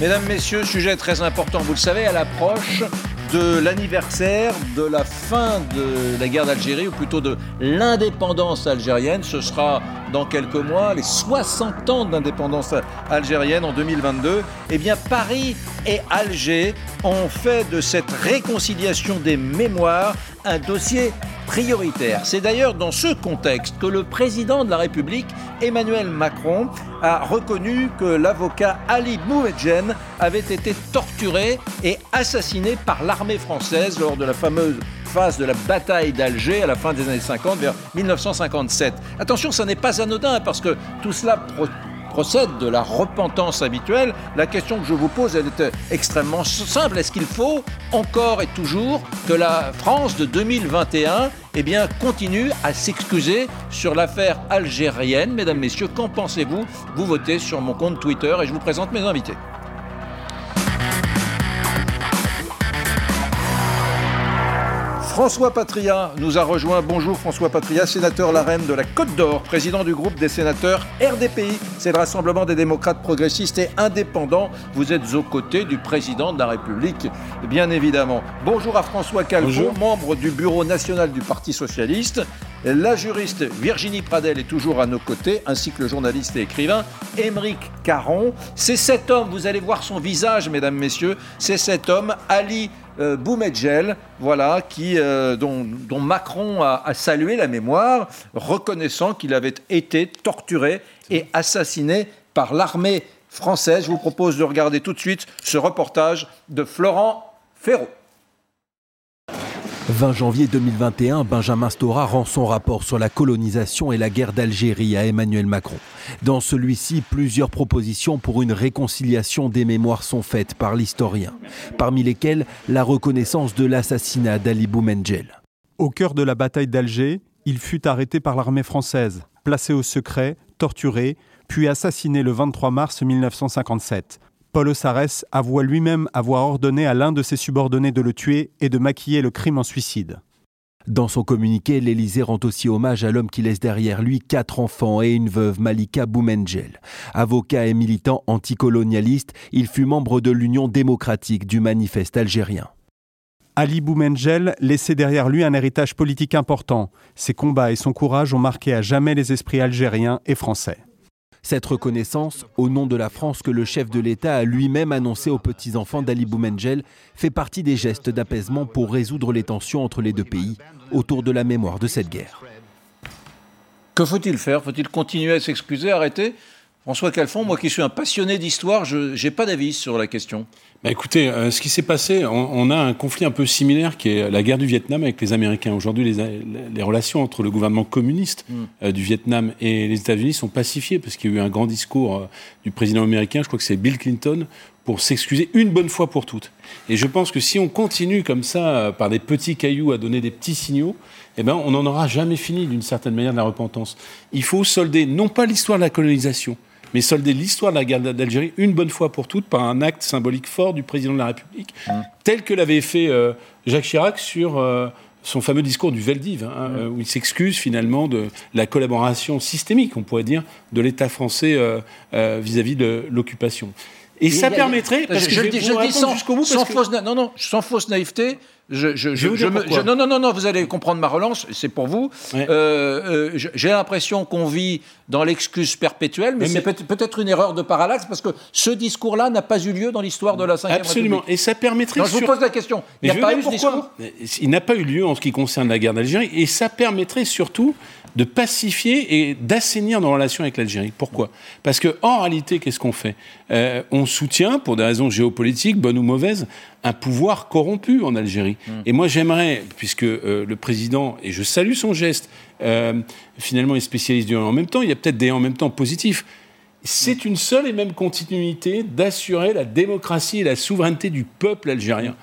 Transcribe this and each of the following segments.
Mesdames, Messieurs, sujet très important, vous le savez, à l'approche de l'anniversaire de la fin de la guerre d'Algérie, ou plutôt de l'indépendance algérienne. Ce sera dans quelques mois, les 60 ans d'indépendance algérienne en 2022. Eh bien, Paris et Alger ont fait de cette réconciliation des mémoires un dossier prioritaire. C'est d'ailleurs dans ce contexte que le président de la République, Emmanuel Macron, a reconnu que l'avocat Ali Boumedjen avait été torturé et assassiné par l'armée française lors de la fameuse phase de la bataille d'Alger à la fin des années 50 vers 1957. Attention, ça n'est pas anodin parce que tout cela procède de la repentance habituelle, la question que je vous pose, elle est extrêmement simple. Est-ce qu'il faut encore et toujours que la France de 2021 eh bien, continue à s'excuser sur l'affaire algérienne? Mesdames, Messieurs, qu'en pensez-vous? Vous votez sur mon compte Twitter et je vous présente mes invités. François Patria nous a rejoint. Bonjour François Patria, sénateur LaREM de la Côte d'Or, président du groupe des sénateurs RDPI. C'est le Rassemblement des démocrates progressistes et indépendants. Vous êtes aux côtés du président de la République, bien évidemment. Bonjour à François Calvo, membre du bureau national du Parti socialiste. La juriste Virginie Pradel est toujours à nos côtés, ainsi que le journaliste et écrivain Émeric Caron. C'est cet homme, vous allez voir son visage, mesdames, messieurs, c'est cet homme, Ali euh, Boumedjel, voilà, qui, euh, dont, Macron a, salué la mémoire, reconnaissant qu'il avait été torturé et assassiné par l'armée française. Je vous propose de regarder tout de suite ce reportage de Florent Ferraud. 20 janvier 2021, Benjamin Stora rend son rapport sur la colonisation et la guerre d'Algérie à Emmanuel Macron. Dans celui-ci, plusieurs propositions pour une réconciliation des mémoires sont faites par l'historien, parmi lesquelles la reconnaissance de l'assassinat d'Ali Boumengel. Au cœur de la bataille d'Alger, il fut arrêté par l'armée française, placé au secret, torturé, puis assassiné le 23 mars 1957 Paul Ossarès avoua lui-même avoir ordonné à l'un de ses subordonnés de le tuer et de maquiller le crime en suicide. Dans son communiqué, l'Élysée rend aussi hommage à l'homme qui laisse derrière lui quatre enfants et une veuve, Malika Boumengel. Avocat et militant anticolonialiste, il fut membre de l'Union démocratique du manifeste algérien. Ali Boumengel laissait derrière lui un héritage politique important. Ses combats et son courage ont marqué à jamais les esprits algériens et français. Cette reconnaissance, au nom de la France que le chef de l'État a lui-même annoncé aux petits-enfants d'Ali Boumengel, fait partie des gestes d'apaisement pour résoudre les tensions entre les deux pays autour de la mémoire de cette guerre. Que faut-il faire? Faut-il continuer à s'excuser, arrêter? François Calfon, moi qui suis un passionné d'histoire, je n'ai pas d'avis sur la question. Bah écoutez, euh, ce qui s'est passé, on, a un conflit un peu similaire qui est la guerre du Vietnam avec les Américains. Aujourd'hui, les, les, relations entre le gouvernement communiste mm. euh, du Vietnam et les États-Unis sont pacifiées parce qu'il y a eu un grand discours euh, du président américain, je crois que c'est Bill Clinton, pour s'excuser une bonne fois pour toutes. Et je pense que si on continue comme ça, par des petits cailloux, à donner des petits signaux, eh ben, on n'en aura jamais fini d'une certaine manière de la repentance. Il faut solder non pas l'histoire de la colonisation, mais solder l'histoire de la guerre d'Algérie une bonne fois pour toutes par un acte symbolique fort du président de la République, mmh. tel que l'avait fait euh, Jacques Chirac sur euh, son fameux discours du Veldiv, hein, mmh. euh, où il s'excuse finalement de la collaboration systémique, on pourrait dire, de l'État français vis-à-vis de l'occupation. Et ça permettrait, parce que je, je, dis sans, fausse, non, non, sans fausse naïveté, je, je, je, non, non, non, non, vous allez comprendre ma relance, c'est pour vous. Euh, euh, j'ai l'impression qu'on vit dans l'excuse perpétuelle, mais, c'est peut-être une erreur de parallaxe, parce que ce discours-là n'a pas eu lieu dans l'histoire de la Ve Absolument, et ça permettrait... Non, je vous pose la question, il n'y a pas eu ce discours? Il n'a pas eu lieu en ce qui concerne la guerre d'Algérie, et ça permettrait surtout de pacifier et d'assainir nos relations avec l'Algérie. Pourquoi? Parce que en réalité, qu'est-ce qu'on fait? Euh, On soutient, pour des raisons géopolitiques, bonnes ou mauvaises, un pouvoir corrompu en Algérie. Hmm. Et moi, j'aimerais, puisque euh, le président, et je salue son geste, euh, finalement est spécialiste du en même temps, il y a peut-être des en même temps positifs. C'est une seule et même continuité d'assurer la démocratie et la souveraineté du peuple algérien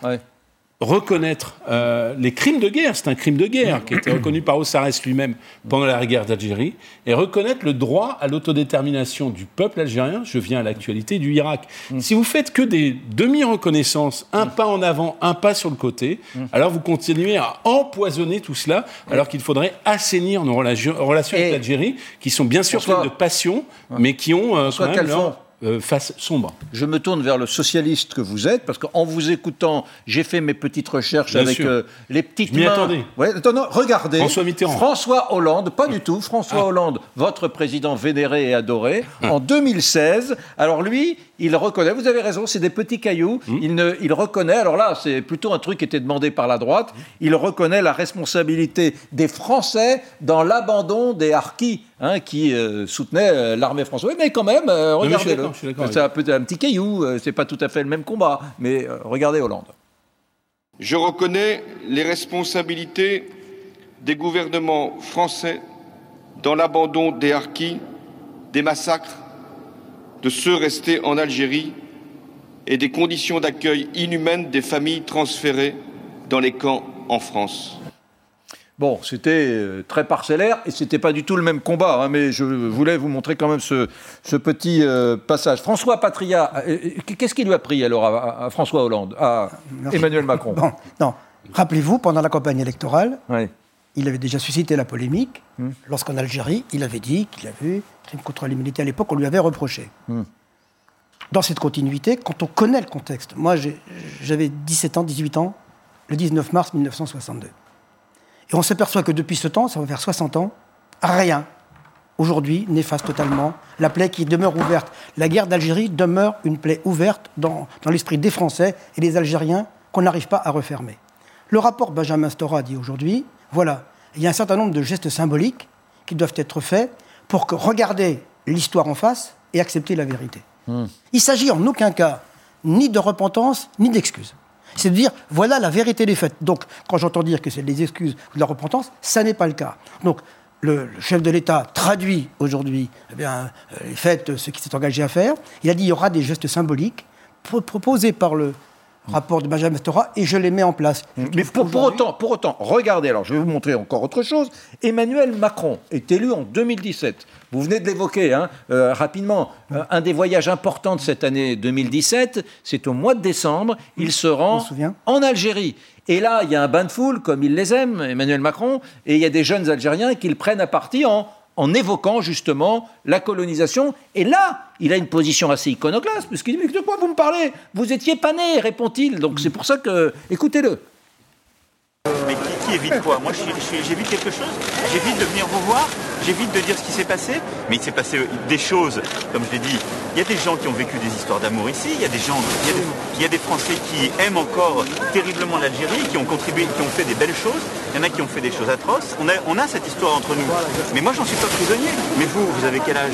reconnaître euh, les crimes de guerre, c'est un crime de guerre qui a été reconnu par Ossarès lui-même pendant la guerre d'Algérie, et reconnaître le droit à l'autodétermination du peuple algérien, je viens à l'actualité du Irak. Mm. Si vous faites que des demi-reconnaissances, un pas en avant, un pas sur le côté, mm. alors vous continuez à empoisonner tout cela, alors qu'il faudrait assainir nos relations, avec l'Algérie, qui sont bien sûr pleines de passion, mais qui ont euh, quand même euh, face sombre. Je me tourne vers le socialiste que vous êtes, parce qu'en vous écoutant, j'ai fait mes petites recherches Bien avec euh, les petites mains. attendais. Ouais, attends, non, regardez. François Mitterrand. François Hollande, pas du tout. François Ah. Hollande, votre président vénéré et adoré, en 2016. Alors lui, il reconnaît, vous avez raison, c'est des petits cailloux. Hmm. Il, ne, il reconnaît, alors là, c'est plutôt un truc qui était demandé par la droite, il reconnaît la responsabilité des Français dans l'abandon des harkis hein, qui euh, soutenaient euh, l'armée française. Oui, Mais quand même, euh, regardez-le. C'est un, petit caillou, euh, c'est pas tout à fait le même combat, mais euh, regardez Hollande. Je reconnais les responsabilités des gouvernements français dans l'abandon des harkis, des massacres, de ceux restés en Algérie et des conditions d'accueil inhumaines des familles transférées dans les camps en France. Bon, c'était euh, très parcellaire et c'était pas du tout le même combat, hein, mais je voulais vous montrer quand même ce, ce petit euh, passage. François Patria, euh, qu'est-ce qui lui a pris alors à, à François Hollande, à Merci. Emmanuel Macron? Bon, non. Rappelez-vous, pendant la campagne électorale. Il avait déjà suscité la polémique Hmm. lorsqu'en Algérie, il avait dit qu'il avait crime contre l'humanité à l'époque, on lui avait reproché. Hmm. Dans cette continuité, quand on connaît le contexte, moi j'avais 17 ans, 18 ans, le 19 mars 1962. Et on s'aperçoit que depuis ce temps, ça va faire 60 ans, rien, aujourd'hui, n'efface totalement la plaie qui demeure ouverte. La guerre d'Algérie demeure une plaie ouverte dans, dans l'esprit des Français et des Algériens qu'on n'arrive pas à refermer. Le rapport Benjamin Stora dit aujourd'hui, voilà, il y a un certain nombre de gestes symboliques qui doivent être faits pour que regarder l'histoire en face et accepter la vérité. Il s'agit en aucun cas ni de repentance ni d'excuses. C'est de dire, voilà la vérité des faits. Donc, quand j'entends dire que c'est des excuses ou de la repentance, ça n'est pas le cas. Donc, le, le chef de l'État traduit aujourd'hui eh bien, euh, les faits, ce qu'il s'est engagé à faire. Il a dit qu'il y aura des gestes symboliques pro- proposés par le rapport de Benjamin Stora et je les mets en place. Je Mais pour, pour autant, pour autant, regardez, alors je vais vous montrer encore autre chose. Emmanuel Macron est élu en 2017. Vous venez de l'évoquer hein, euh, rapidement. Euh, un des voyages importants de cette année 2017, c'est au mois de décembre. Il se rend en Algérie. Et là, il y a un bain de foule, comme il les aime, Emmanuel Macron, et il y a des jeunes Algériens qui le prennent à partie en, en évoquant justement la colonisation. Et là, il a une position assez iconoclaste, puisqu'il dit Mais de quoi vous me parlez? Vous étiez pas né, répond-il. Donc c'est pour ça que. Écoutez-le. Qui, évite quoi Moi, j'évite quelque chose. J'évite de venir vous voir. J'évite de dire ce qui s'est passé. Mais il s'est passé euh, des choses, comme je l'ai dit. Il y a des gens qui ont vécu des histoires d'amour ici. Il y a des gens, il y a des, Français qui aiment encore terriblement l'Algérie, qui ont contribué, qui ont fait des belles choses. Il y en a qui ont fait des choses atroces. On a cette histoire entre nous. Mais moi, j'en suis pas prisonnier. Mais vous, vous avez quel âge?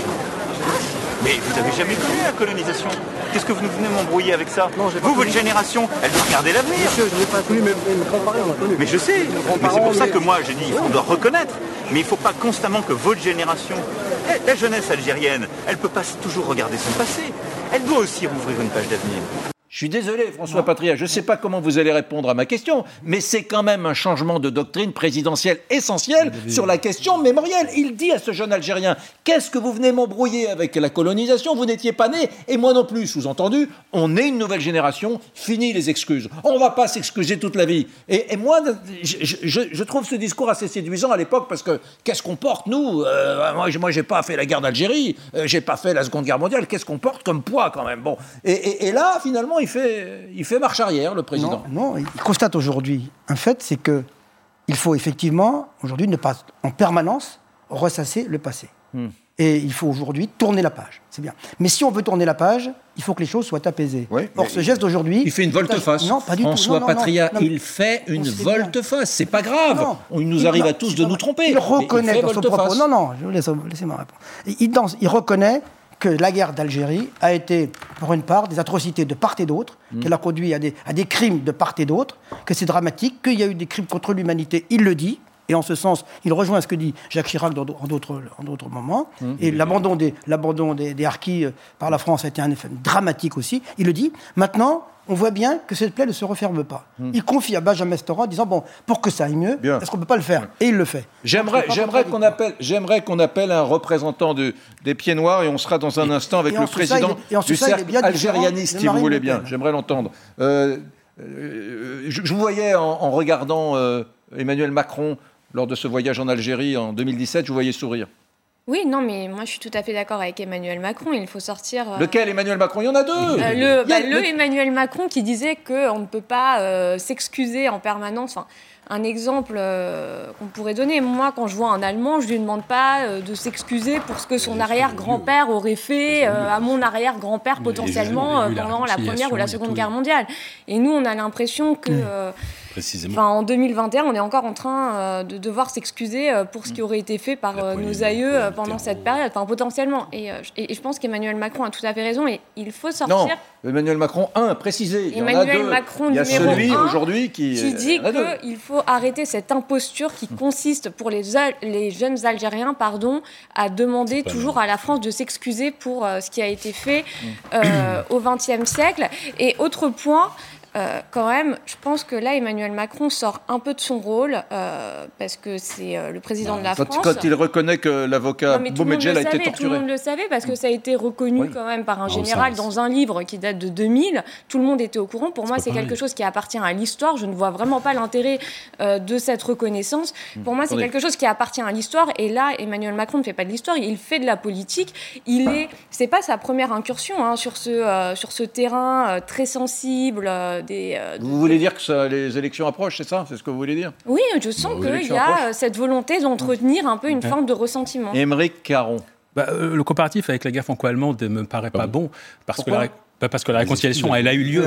Mais vous n'avez jamais connu la colonisation. Qu'est-ce que vous venez m'embrouiller avec ça Vous, votre génération, elle doit regarder l'avenir. Mais je sais. Mais c'est pour ça que moi, j'ai dit, on doit reconnaître. Mais il ne faut pas constamment que votre génération, la jeunesse algérienne, elle ne peut pas toujours regarder son passé. Elle doit aussi rouvrir une page d'avenir. Je suis désolé, François Patria, je ne sais pas comment vous allez répondre à ma question, mais c'est quand même un changement de doctrine présidentielle essentiel sur la question mémorielle. Il dit à ce jeune Algérien Qu'est-ce que vous venez m'embrouiller avec la colonisation? Vous n'étiez pas né, et moi non plus. Sous-entendu, on est une nouvelle génération, fini les excuses. On ne va pas s'excuser toute la vie. Et, et moi, je, je- je trouve ce discours assez séduisant à l'époque parce que qu'est-ce qu'on porte, nous? Euh, Moi, moi, j'ai pas fait la guerre d'Algérie, euh, j'ai pas fait la Seconde Guerre mondiale. Qu'est-ce qu'on porte comme poids quand même? Bon. Et, et- et là, finalement, il fait, il fait marche arrière, le président. Non, non, il constate aujourd'hui un fait, c'est que il faut effectivement aujourd'hui ne pas en permanence ressasser le passé. Hmm. Et il faut aujourd'hui tourner la page. C'est bien. Mais si on veut tourner la page, il faut que les choses soient apaisées. Oui, Or, ce geste d'aujourd'hui. Il fait une volte-face. Non, pas du François tout. Non, non, Patria, non, non, mais il fait une volte-face. C'est pas grave. Il nous Il- arrive à tous de nous tromper. Il reconnaît fait dans son propos. Non, non, je vous laisse, laissez-moi répondre. Il, dans- il reconnaît que la guerre d'Algérie a été, pour une part, des atrocités de part et d'autre, Mm. qu'elle a conduit à des, à des crimes de part et d'autre, que c'est dramatique, qu'il y a eu des crimes contre l'humanité. Il le dit. Et en ce sens, il rejoint ce que dit Jacques Chirac dans en d'autres en d'autres moments. Mm. Et l'abandon des, des, des harkis euh, par la France a été un effet dramatique aussi. Il le dit. Maintenant, on voit bien que cette plaie ne se referme pas. Il confie à Benjamin Stora en disant bon, pour que ça aille mieux, est-ce qu'on peut pas le faire? Et il le fait. J'aimerais, qu'on appelle, qu'on appelle un représentant du- des Pieds Noirs et on sera dans un instant avec le ça, président est- du ça, est cercle algérianiste, de si vous voulez Le bien. J'aimerais l'entendre. Euh, euh, je, je vous voyais en, en regardant euh, Emmanuel Macron lors de ce voyage en Algérie en 2017, je vous voyais sourire. Oui, non, mais moi je suis tout à fait d'accord avec Emmanuel Macron. Il faut sortir. euh... Lequel Emmanuel Macron? Il y en a deux. Euh, le, bah, le, Emmanuel Macron qui disait qu'on ne peut pas euh, s'excuser en permanence. Enfin, un exemple euh, qu'on pourrait donner. Moi, quand je vois un Allemand, je lui demande pas euh, de s'excuser pour ce que son arrière-grand-père aurait fait euh, à mon arrière-grand-père potentiellement euh, pendant la Première ou la Seconde Guerre mondiale. Et nous, on a l'impression que Enfin, en 2021, on est encore en train euh, de devoir s'excuser euh, pour ce qui aurait été fait par euh, nos aïeux euh, pendant cette période, enfin potentiellement. Et, euh, et, et je pense qu'Emmanuel Macron a tout à fait raison. Et il faut sortir. Non, Emmanuel Macron 1, précisé. Il Emmanuel y en a deux. Macron Il y a numéro celui un aujourd'hui qui, qui dit qu'il faut arrêter cette imposture qui consiste pour les, Al- les jeunes Algériens pardon, à demander toujours à la France de s'excuser pour euh, ce qui a été fait euh, au XXe siècle. Et autre point, euh, quand même, je pense que là, Emmanuel Macron sort un peu de son rôle euh, parce que c'est euh, le président de la Quand, France. quand il reconnaît que l'avocat Boumedjel a été savait, Tout le torturé. monde le savait parce que ça a été reconnu Oui. quand même par un Ah, général dans un livre qui date de 2000. Tout le monde était au courant. Pour moi, c'est quelque chose qui appartient à l'histoire. Je ne vois vraiment pas l'intérêt de cette reconnaissance. Pour moi, c'est quelque chose qui appartient à l'histoire. Et là, Emmanuel Macron ne fait pas de l'histoire, il fait de la politique. Il est, c'est pas sa première incursion hein, sur ce sur ce terrain très sensible des. euh, de- Vous voulez dire que ça- les élections approchent, c'est ça? C'est ce que vous voulez dire? Oui, je sens Bah, qu'il y a approchent. cette volonté d'entretenir un peu une Ouais. forme de ressentiment. Émeric Caron. Bah, euh, le comparatif avec la guerre franco-allemande ne me paraît pas bon parce que la, bah, parce que la réconciliation, elle a eu lieu.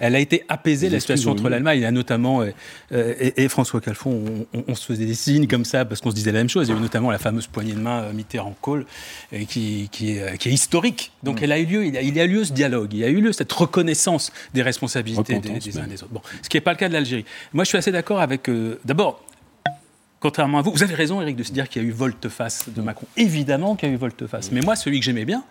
Elle a été apaisée, la situation entre l'Allemagne. Il y a notamment, euh, euh, et, et François Calfon, on, se faisait des signes comme ça parce qu'on se disait la même chose. Il y a eu notamment la fameuse poignée de main euh, Mitterrand-Kohl qui, qui, est, qui est historique. Donc Mm. elle a eu lieu, il, a, il y a eu lieu ce dialogue, il y a eu lieu cette reconnaissance des responsabilités des, uns et des autres. Bon, ce qui n'est pas le cas de l'Algérie. Moi, je suis assez d'accord avec. euh, D'abord, Contrairement à vous, vous avez raison, Eric, de se dire qu'il y a eu volte-face de Macron. Évidemment qu'il y a eu volte-face. Mais moi, celui que j'aimais bien,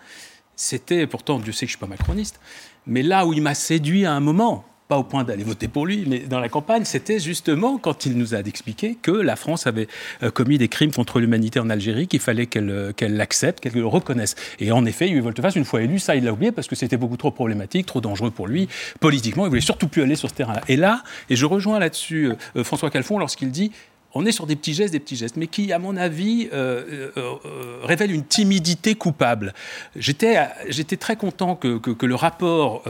c'était, pourtant, Dieu sait que je ne suis pas macroniste, mais là où il m'a séduit à un moment, pas au point d'aller voter pour lui, mais dans la campagne, c'était justement quand il nous a expliqué que la France avait euh, commis des crimes contre l'humanité en Algérie, qu'il fallait qu'elle euh, l'accepte, qu'elle le reconnaisse. Et en effet, il y a eu volte-face une fois élu, ça il l'a oublié parce que c'était beaucoup trop problématique, trop dangereux pour lui. Politiquement, il voulait surtout plus aller sur ce terrain-là. Et là, et je rejoins là-dessus euh, François Calfon lorsqu'il dit on est sur des petits gestes, des petits gestes, mais qui, à mon avis, euh, euh, euh, révèlent une timidité coupable. J'étais, j'étais très content que, que- le rapport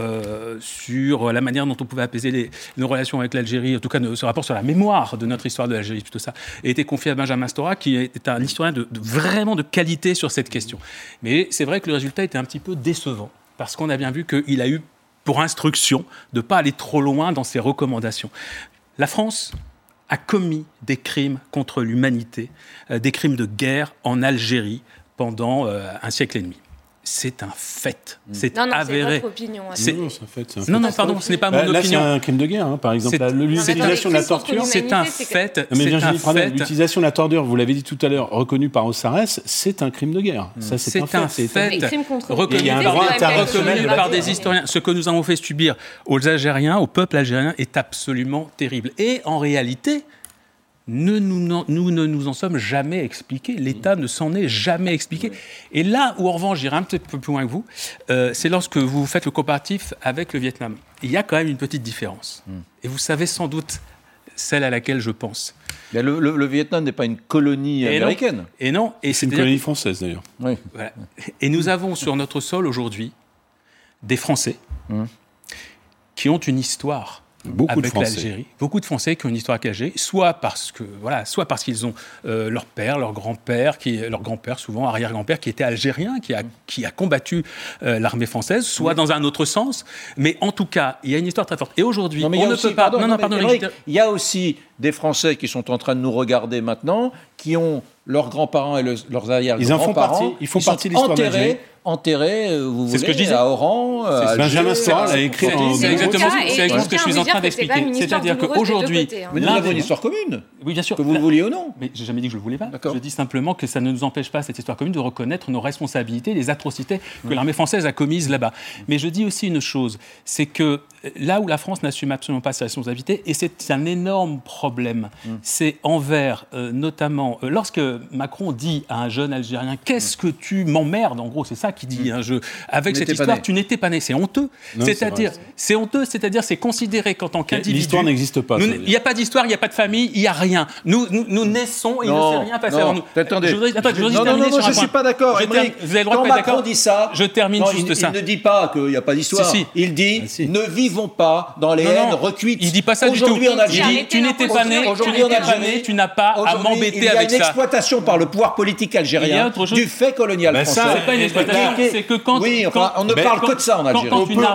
sur la manière dont on pouvait apaiser nos relations avec l'Algérie, en tout cas ce rapport sur la mémoire de notre histoire de l'Algérie, plutôt ça, ait été confié à Benjamin Stora, qui est un historien de, de- vraiment de qualité sur cette question. Mais c'est vrai que le résultat était un petit peu décevant, parce qu'on a bien vu qu'il a eu pour instruction de ne pas aller trop loin dans ses recommandations. La France a commis des crimes contre l'humanité, euh, des crimes de guerre en Algérie pendant euh, un siècle et demi. C'est un fait, c'est Non, non, c'est avéré. C'est- Non, c'est un fait, c'est un Non, fait. non, pardon, ce n'est pas Bah, mon là, opinion. c'est un crime de guerre, hein, par exemple. L'utilisation de la torture. C'est un fait. L'utilisation de la torture, vous l'avez dit tout à l'heure, reconnue par Ossarès, c'est un crime de guerre. Ça, c'est C'est un un fait. reconnu, par des historiens. Ce que nous avons fait subir aux Algériens, au peuple algérien, est absolument terrible. Et en réalité, ne nous, nous ne nous en sommes jamais expliqués. L'État ne s'en est jamais expliqué. Et là où, en revanche, j'irai un petit peu plus loin que vous, euh, c'est lorsque vous faites le comparatif avec le Vietnam. Il y a quand même une petite différence. Et vous savez sans doute celle à laquelle je pense. Mais le, le- le Vietnam n'est pas une colonie Et non. américaine. Et non, et C'est une colonie française, d'ailleurs. Oui. Voilà. Et nous avons sur notre sol aujourd'hui des Français Hum. qui ont une histoire Beaucoup de avec l'Algérie. Beaucoup de Français qui ont une histoire avec l'Algérie, soit parce que voilà, soit parce qu'ils ont euh, leur père, leur grand-père, qui leur grand-père souvent arrière-grand-père qui était algérien, qui a qui a combattu euh, l'armée française, soit dans un autre sens. Mais en tout cas, il y a une histoire très forte. Et aujourd'hui, on y a ne aussi- peut pas. pardon, non, non, pardon. Il y a aussi des Français qui sont en train de nous regarder maintenant, qui ont leurs grands-parents et le- leurs arrière-grands-parents. Ils en font partie, ils font sont partie de l'histoire enterrés, enterrés, euh, vous C'est ce voulez, que je disais. à Oran, à Alger, Benjamin Stora à- l'a écrit à- en- C'est exactement, ce- que je suis en train d'expliquer. C'est-à-dire qu'aujourd'hui, hein. L'un avons des- une histoire commune, oui, bien sûr, que vous le vouliez ou non. Mais j'ai jamais dit que je le voulais pas. Je dis simplement que ça ne nous empêche pas, cette histoire commune, de reconnaître nos responsabilités, les atrocités que l'armée française a commises là-bas. Mais je dis aussi une chose, c'est que là où la France n'assume absolument pas ses responsabilités, et c'est un énorme problème, mm. c'est envers, euh, notamment, euh, lorsque Macron dit à un jeune Algérien Qu'est-ce que tu m'emmerdes? En gros, c'est ça qu'il dit. Hein, je, avec cette histoire, tu n'étais pas né. C'est honteux. C'est-à-dire, c'est honteux, c'est-à-dire, c'est considéré qu'en tant qu'individu. L'histoire n'existe pas. Il n'y a pas d'histoire, il n'y a pas de famille, il n'y a rien. Nous, nous, naissons et il ne s'est rien passé avant nous. Attendez. Je voudrais, attends, je non, non, non, je ne suis pas d'accord. Vous avez le droit Quand de Macron dit ça, je termine juste ça. Il ne dit pas qu'il n'y a pas d'histoire. Il dit ah, ne vivons pas dans les haines recuites. Il dit pas ça du tout. Aujourd'hui en Algérie, tu n'étais pas né, aujourd'hui en Algérie, tu n'as pas à m'embêter avec ça. Il y a une exploitation par le pouvoir politique algérien du fait colonial français. C'est pas une exploitation, c'est que quand oui, on ne parle que de ça en Algérie.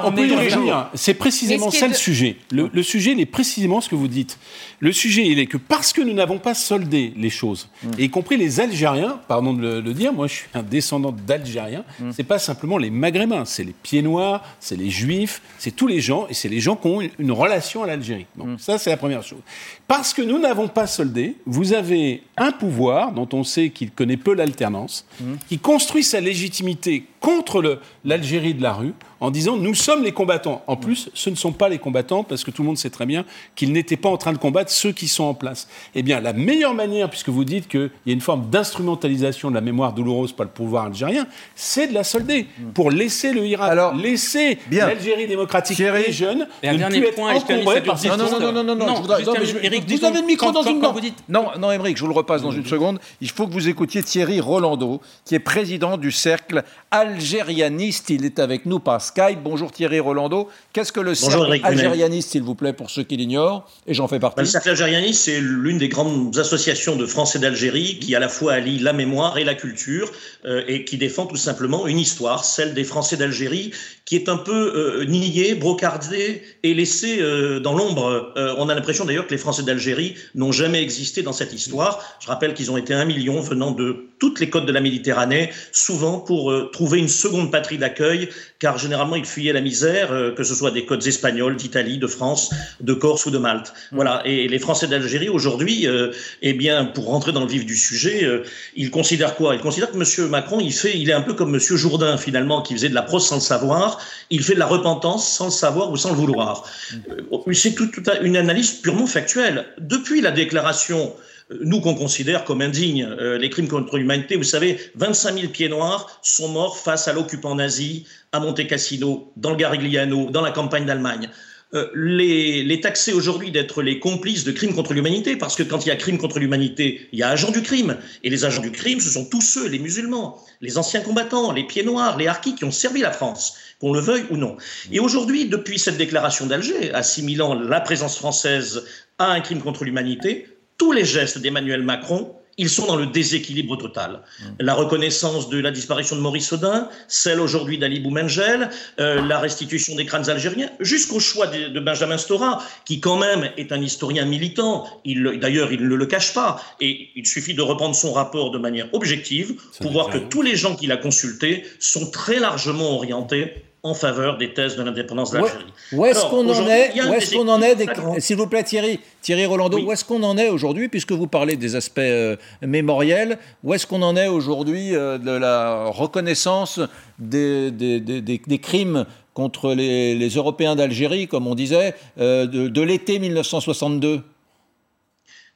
On peut y revenir. C'est précisément ça le sujet. Le sujet, il est précisément ce que vous dites. Le sujet, il est que parce que nous n'avons pas soldé les choses, mm. y compris les Algériens, pardon de le, dire, moi je suis un descendant d'Algériens, mm. c'est pas simplement les Maghrébins, c'est les pieds noirs, c'est les Juifs, c'est tous les gens, et c'est les gens qui ont une relation à l'Algérie. Donc mm. ça, c'est la première chose. Parce que nous n'avons pas soldé, vous avez un pouvoir dont on sait qu'il connaît peu l'alternance, qui construit sa légitimité contre l'Algérie de la rue en disant nous sommes les combattants. En plus, ce ne sont pas les combattants parce que tout le monde sait très bien qu'ils n'étaient pas en train de combattre ceux qui sont en place. Eh bien, la meilleure manière, puisque vous dites qu'il y a une forme d'instrumentalisation de la mémoire douloureuse par le pouvoir algérien, c'est de la solder pour laisser le Irak, Alors, laisser l'Algérie démocratique Thierry, et jeune, et un dernier point, encombré par non, non, non, non, non, non, je voudrais, non, vous, avez le micro dans une vous dites... Non, non, Émeric, je vous le repasse dans une seconde. Il faut que vous écoutiez Thierry Rolando, qui est président du cercle algérianiste. Il est avec nous par Skype. Bonjour Thierry Rolando. Qu'est-ce que le cercle algérianiste, s'il vous plaît, pour ceux qui l'ignorent Et j'en fais partie. le cercle algérianiste, c'est l'une des grandes associations de Français d'Algérie qui à la fois allie la mémoire et la culture euh, et qui défend tout simplement une histoire, celle des Français d'Algérie, qui est un peu euh, niée, brocardée et laissée euh, dans l'ombre. on a l'impression d'ailleurs que les Français d'Algérie n'ont jamais existé dans cette histoire. Je rappelle qu'ils ont été un million venant de toutes les côtes de la Méditerranée, souvent pour trouver une seconde patrie d'accueil, car généralement ils fuyaient la misère, euh, que ce soit des côtes espagnoles, d'Italie, de France, de Corse ou de Malte. Mm. Voilà. Et les Français d'Algérie aujourd'hui, euh, eh bien, pour rentrer dans le vif du sujet, euh, ils considèrent quoi? Ils considèrent que M. Macron, il fait, il est un peu comme M. Jourdain finalement, qui faisait de la prose sans le savoir. Il fait de la repentance sans le savoir ou sans le vouloir. Mm. C'est toute une analyse purement factuelle. Depuis la déclaration nous qu'on considère comme indignes. Euh, les crimes contre l'humanité, vous savez, 25 000 pieds noirs sont morts face à l'occupant nazi à Monte Cassino, dans le Garigliano, dans la campagne d'Allemagne. Euh, les, les, taxer aujourd'hui d'être les complices de crimes contre l'humanité, parce que quand il y a crime contre l'humanité, il y a agents du crime. Et les agents du crime, ce sont tous ceux, les musulmans, les anciens combattants, les pieds noirs, les harkis qui ont servi la France, qu'on le veuille ou non. Et aujourd'hui, depuis cette déclaration d'Alger, assimilant la présence française à un crime contre l'humanité, tous les gestes d'Emmanuel Macron, ils sont dans le déséquilibre total. Mmh. La reconnaissance de la disparition de Maurice Audin, celle aujourd'hui d'Ali Boumengel, euh, la restitution des crânes algériens, jusqu'au choix de, Benjamin Stora, qui quand même est un historien militant. D'ailleurs, il ne le cache pas. Et il suffit de reprendre son rapport de manière objective pour voir que tous les gens qu'il a consultés sont très largement orientés en faveur des thèses de l'indépendance d'Algérie. Où est-ce qu'on en est Où est-ce qu'on en est S'il vous plaît, Thierry, Thierry Rolando, où est-ce qu'on en est aujourd'hui, puisque vous parlez des aspects euh, mémoriels, où est-ce qu'on en est aujourd'hui euh, de la reconnaissance des, des, crimes contre les, Européens d'Algérie, comme on disait, euh, de l'été 1962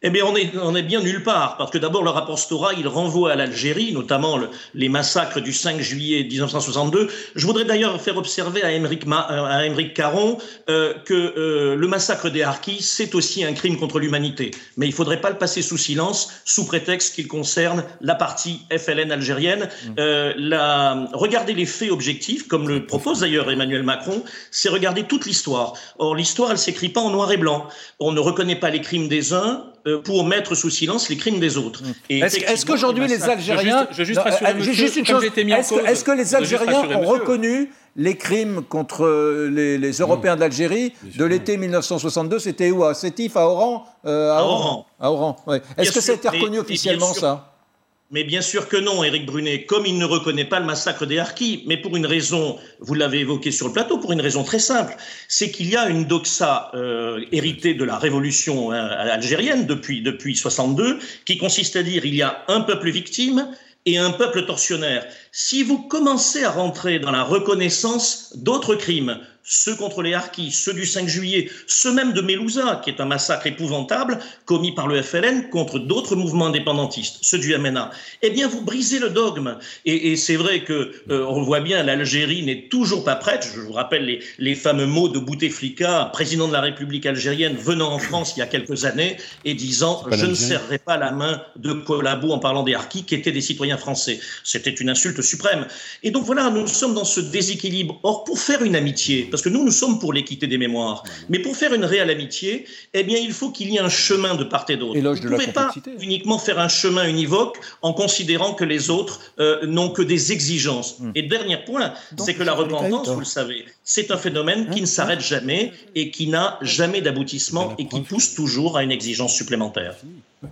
eh bien, on est, on est bien nulle part, parce que d'abord, le rapport Stora, il renvoie à l'Algérie, notamment les massacres du 5 juillet 1962. Je voudrais d'ailleurs faire observer à Émeric, à Caron euh, que euh, le massacre des Harkis, c'est aussi un crime contre l'humanité. Mais il faudrait pas le passer sous silence, sous prétexte qu'il concerne la partie FLN algérienne. Mmh. Euh, la, regarder les faits objectifs, comme le propose d'ailleurs Emmanuel Macron, c'est regarder toute l'histoire. Or, l'histoire, elle s'écrit pas en noir et blanc. On ne reconnaît pas les crimes des uns euh, pour mettre sous silence les crimes des autres. Est-ce qu'aujourd'hui les Algériens, je juste, juste, une chose, est-ce que, les Algériens ont reconnu les crimes contre les, Européens d'Algérie de l'été 1962 C'était où? À Sétif, à Oran? Euh, À Oran. À Oran. Est-ce que ça a été reconnu officiellement ça? Mais bien sûr que non, Éric Brunet, comme il ne reconnaît pas le massacre des Harkis, mais pour une raison, vous l'avez évoqué sur le plateau, pour une raison très simple, c'est qu'il y a une doxa euh, héritée de la révolution euh, algérienne depuis, depuis 62, qui consiste à dire il y a un peuple victime et un peuple tortionnaire. Si vous commencez à rentrer dans la reconnaissance d'autres crimes, ceux contre les Harkis, ceux du 5 juillet, ceux même de Melouza, qui est un massacre épouvantable commis par le FLN contre d'autres mouvements indépendantistes, ceux du MNA, eh bien, vous brisez le dogme. Et, et c'est vrai que euh, on voit bien, l'Algérie n'est toujours pas prête. Je vous rappelle les, les fameux mots de Bouteflika, président de la République algérienne, venant en France il y a quelques années et disant Je ne serrerai pas la main de Collabo en parlant des Harkis, qui étaient des citoyens français. C'était une insulte suprême. Et donc voilà, nous sommes dans ce déséquilibre. Or, pour faire une amitié, parce que nous, nous sommes pour l'équité des mémoires. Mais pour faire une réelle amitié, eh bien, il faut qu'il y ait un chemin de part et d'autre. Vous ne pouvez pas uniquement faire un chemin univoque en considérant que les autres euh, n'ont que des exigences. Hmm. Et dernier point, c'est que la repentance, vous le savez, c'est un phénomène qui ne s'arrête jamais et qui n'a jamais d'aboutissement et qui pousse toujours à une exigence supplémentaire.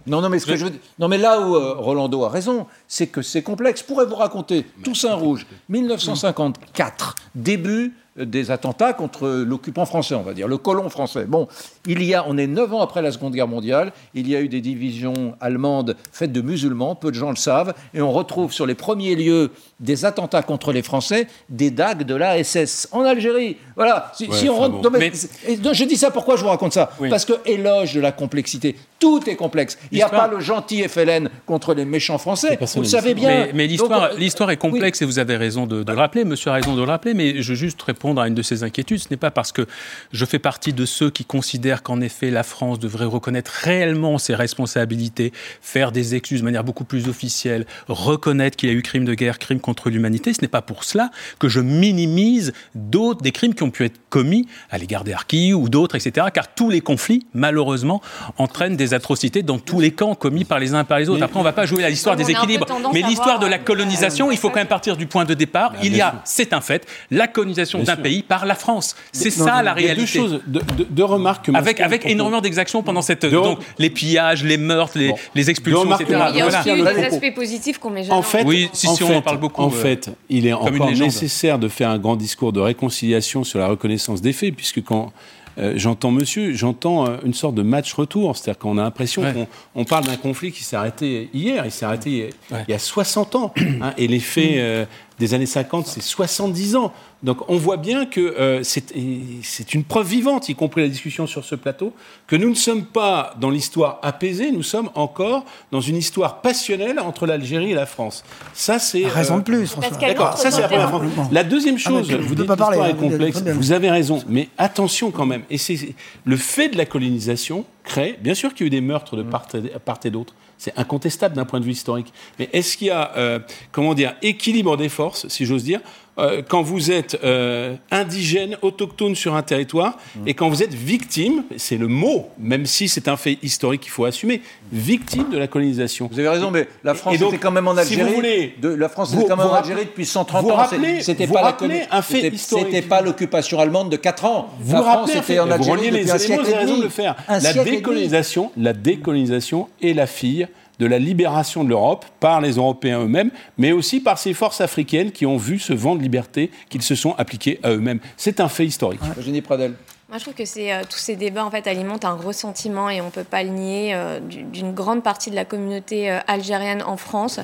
Non, non, mais, ce que je veux dire- non, mais là où euh, Rolando a raison, c'est que c'est complexe. Je pourrais vous raconter Toussaint Rouge, 1954, début des attentats contre l'occupant français, on va dire, le colon français. Bon, il y a, on est neuf ans après la Seconde Guerre mondiale, il y a eu des divisions allemandes faites de musulmans, peu de gens le savent, et on retrouve sur les premiers lieux des attentats contre les Français des dagues de la SS en Algérie. Voilà, si, Ouais, si on rentre... bon. non, mais- Mais- et donc, je dis ça pourquoi je vous raconte ça? Oui. Parce que éloge de la complexité. Tout est complexe. Il n'y a pas le gentil FLN contre les méchants français. Vous le savez bien. Mais, mais l'histoire, est complexe et vous avez raison de, de le rappeler. Monsieur a raison de le rappeler, mais je veux juste répondre à une de ses inquiétudes. Ce n'est pas parce que je fais partie de ceux qui considèrent qu'en effet la France devrait reconnaître réellement ses responsabilités, faire des excuses de manière beaucoup plus officielle, reconnaître qu'il y a eu crime de guerre, crime contre l'humanité. Ce n'est pas pour cela que je minimise d'autres des crimes qui ont pu être commis à l'égard des harkis ou d'autres, etc. Car tous les conflits, malheureusement, entraînent des atrocités dans tous les camps commis par les uns et par les autres. Après, on ne va pas jouer à l'histoire des équilibres, mais l'histoire de la colonisation, il faut quand même partir du point de départ. Il y a, c'est un fait, la colonisation d'un pays par la France. C'est ça la Il y a deux réalité. choses, deux, deux- deux remarques que Avec, avec énormément d'exactions pendant cette. De- donc, les pillages, les meurtres, les, Bon. les expulsions, etc. Il y a aussi eu des aspects positifs qu'on met jamais En fait, Oui, si, en si, on en fait- parle beaucoup, En euh, fait, il est encore nécessaire de faire un grand discours de réconciliation sur la reconnaissance des faits, puisque quand euh, j'entends monsieur, j'entends euh, une sorte de match retour, c'est-à-dire qu'on a l'impression Ouais. qu'on on parle d'un conflit qui s'est arrêté hier, il s'est arrêté il y a- Ouais. il y a 60 ans, hein, et les faits euh, des années 50, c'est 70 ans. Donc on voit bien que euh, c'est une preuve vivante, y compris la discussion sur ce plateau, que nous ne sommes pas dans l'histoire apaisée, nous sommes encore dans une histoire passionnelle entre l'Algérie et la France. Ça, c'est Raison de euh, plus, D'accord, ça c'est la première fois. Bon. La deuxième chose, Ah, mais tu vous dites pas que parler, l'histoire est hein, vous avez complexe, vous avez raison, mais attention quand même. Et c'est le fait de la colonisation crée, bien sûr qu'il y a eu des meurtres de part et, part et d'autre, c'est incontestable d'un point de vue historique. Mais est-ce qu'il y a, euh, comment dire, équilibre des forces, si j'ose dire, euh, quand vous êtes euh, indigène, autochtone sur un territoire, et quand vous êtes victime, c'est le mot, même si c'est un fait historique qu'il faut assumer, victime de la colonisation. Vous avez raison, mais la France donc, était quand même en si vous Algérie. voulez, de, la France vous- était quand même vous en rappelez- Algérie depuis 130 vous ans. rappelez- C'était vous pas la rappelez colo- un fait c'était- historique. C'était pas l'occupation allemande de 4 ans. Vous la France était fait, en vous Algérie reliez les éléments, vous avez raison de le faire. Un La décolonisation, la décolonisation est la fille de la libération de l'Europe par les Européens eux-mêmes, mais aussi par ces forces africaines qui ont vu ce vent de liberté qu'ils se sont appliqués à eux-mêmes. C'est un fait historique. Eugénie Pradel. Moi, je trouve que euh, tous ces débats en fait alimentent un ressentiment et on peut pas le nier euh, du- d'une grande partie de la communauté euh, algérienne en France.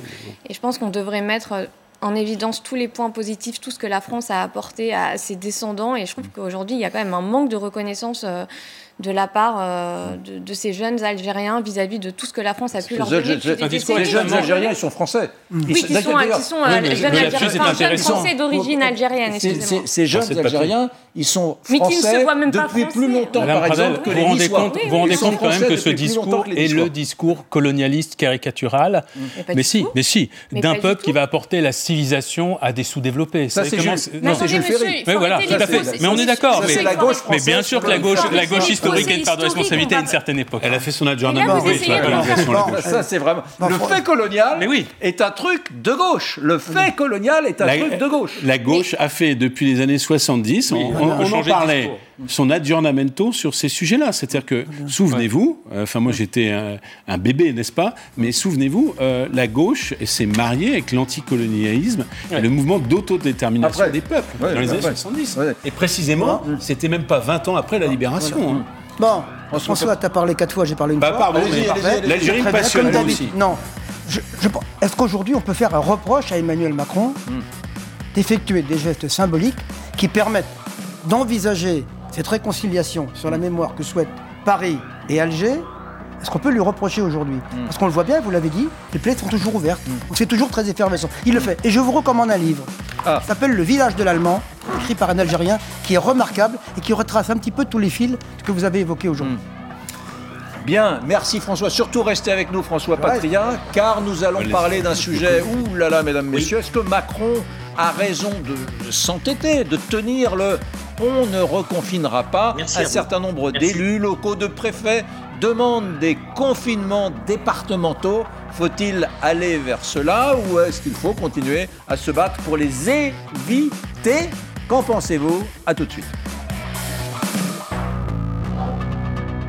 Et je pense qu'on devrait mettre en évidence tous les points positifs, tout ce que la France a apporté à ses descendants. Et je trouve qu'aujourd'hui, il y a quand même un manque de reconnaissance euh, de la part euh, de, de ces jeunes Algériens vis-à-vis de tout ce que la France a pu leur Les, donner les jeunes Algériens, ils sont français. Ils Oui, sont- qui sont, qui sont Oui, euh, mais jeunes est enfin, jeunes français d'origine algérienne, Ces, excusez-moi. ces- jeunes pas Algériens, ils sont Mais qui ne se français voient même pas depuis français. plus longtemps, Madame par Pradel, exemple, que vous les rendez compte, Oui, vous vous rendez compte quand même français que ce discours est le discours colonialiste caricatural, Mais pas mais si, mais si, Mais d'un peuple qui va apporter la civilisation à des sous-développés. Ça, c'est Jules- Ferry. Mais voilà, tout à fait. Mais on est d'accord. Mais, mais bien sûr que la gauche, la gauche historique a une part de responsabilité à une certaine époque. Elle a fait son Et colonisation. ça. c'est vraiment. Le fait colonial est un truc de gauche. Le fait colonial est un La- truc de gauche. La gauche a fait depuis les années 70, on, en parlait. Son aggiornamento sur ces sujets-là. C'est-à-dire que, souvenez-vous, euh, enfin moi j'étais un, un bébé, n'est-ce pas? Mais souvenez-vous, euh, la gauche s'est mariée avec l'anticolonialisme, et le mouvement d'autodétermination des peuples Ouais, dans les années après. 70. Ouais. Et précisément, c'était même pas 20 ans après la libération. hein. Bon, François, t'as parlé quatre fois, j'ai parlé une Bah, fois. pardon, l'Algérie me passionne, aussi. Non. Est-ce qu'aujourd'hui on peut faire un reproche à Emmanuel Macron hmm. d'effectuer des gestes symboliques qui permettent d'envisager cette réconciliation sur la mémoire que souhaitent Paris et Alger est-ce qu'on peut lui reprocher aujourd'hui hmm. Parce qu'on le voit bien, vous l'avez dit, les plaies sont toujours ouvertes. Donc c'est toujours très effervescent. Il le fait. Et je vous recommande un livre. Ah. Il s'appelle Le village de l'Allemand, écrit par un Algérien, qui est remarquable et qui retrace un petit peu tous les fils que vous avez évoqués aujourd'hui. Bien, merci François. Surtout restez avec nous, François Patria, car nous allons parler d'un sujet. Ouh là là, mesdames, messieurs, est-ce que Macron a raison de s'entêter, de tenir le on ne reconfinera pas. Un certain nombre d'élus locaux, de préfets demandent des confinements départementaux. Faut-il aller vers cela ou est-ce qu'il faut continuer à se battre pour les éviter? Qu'en pensez-vous? À tout de suite.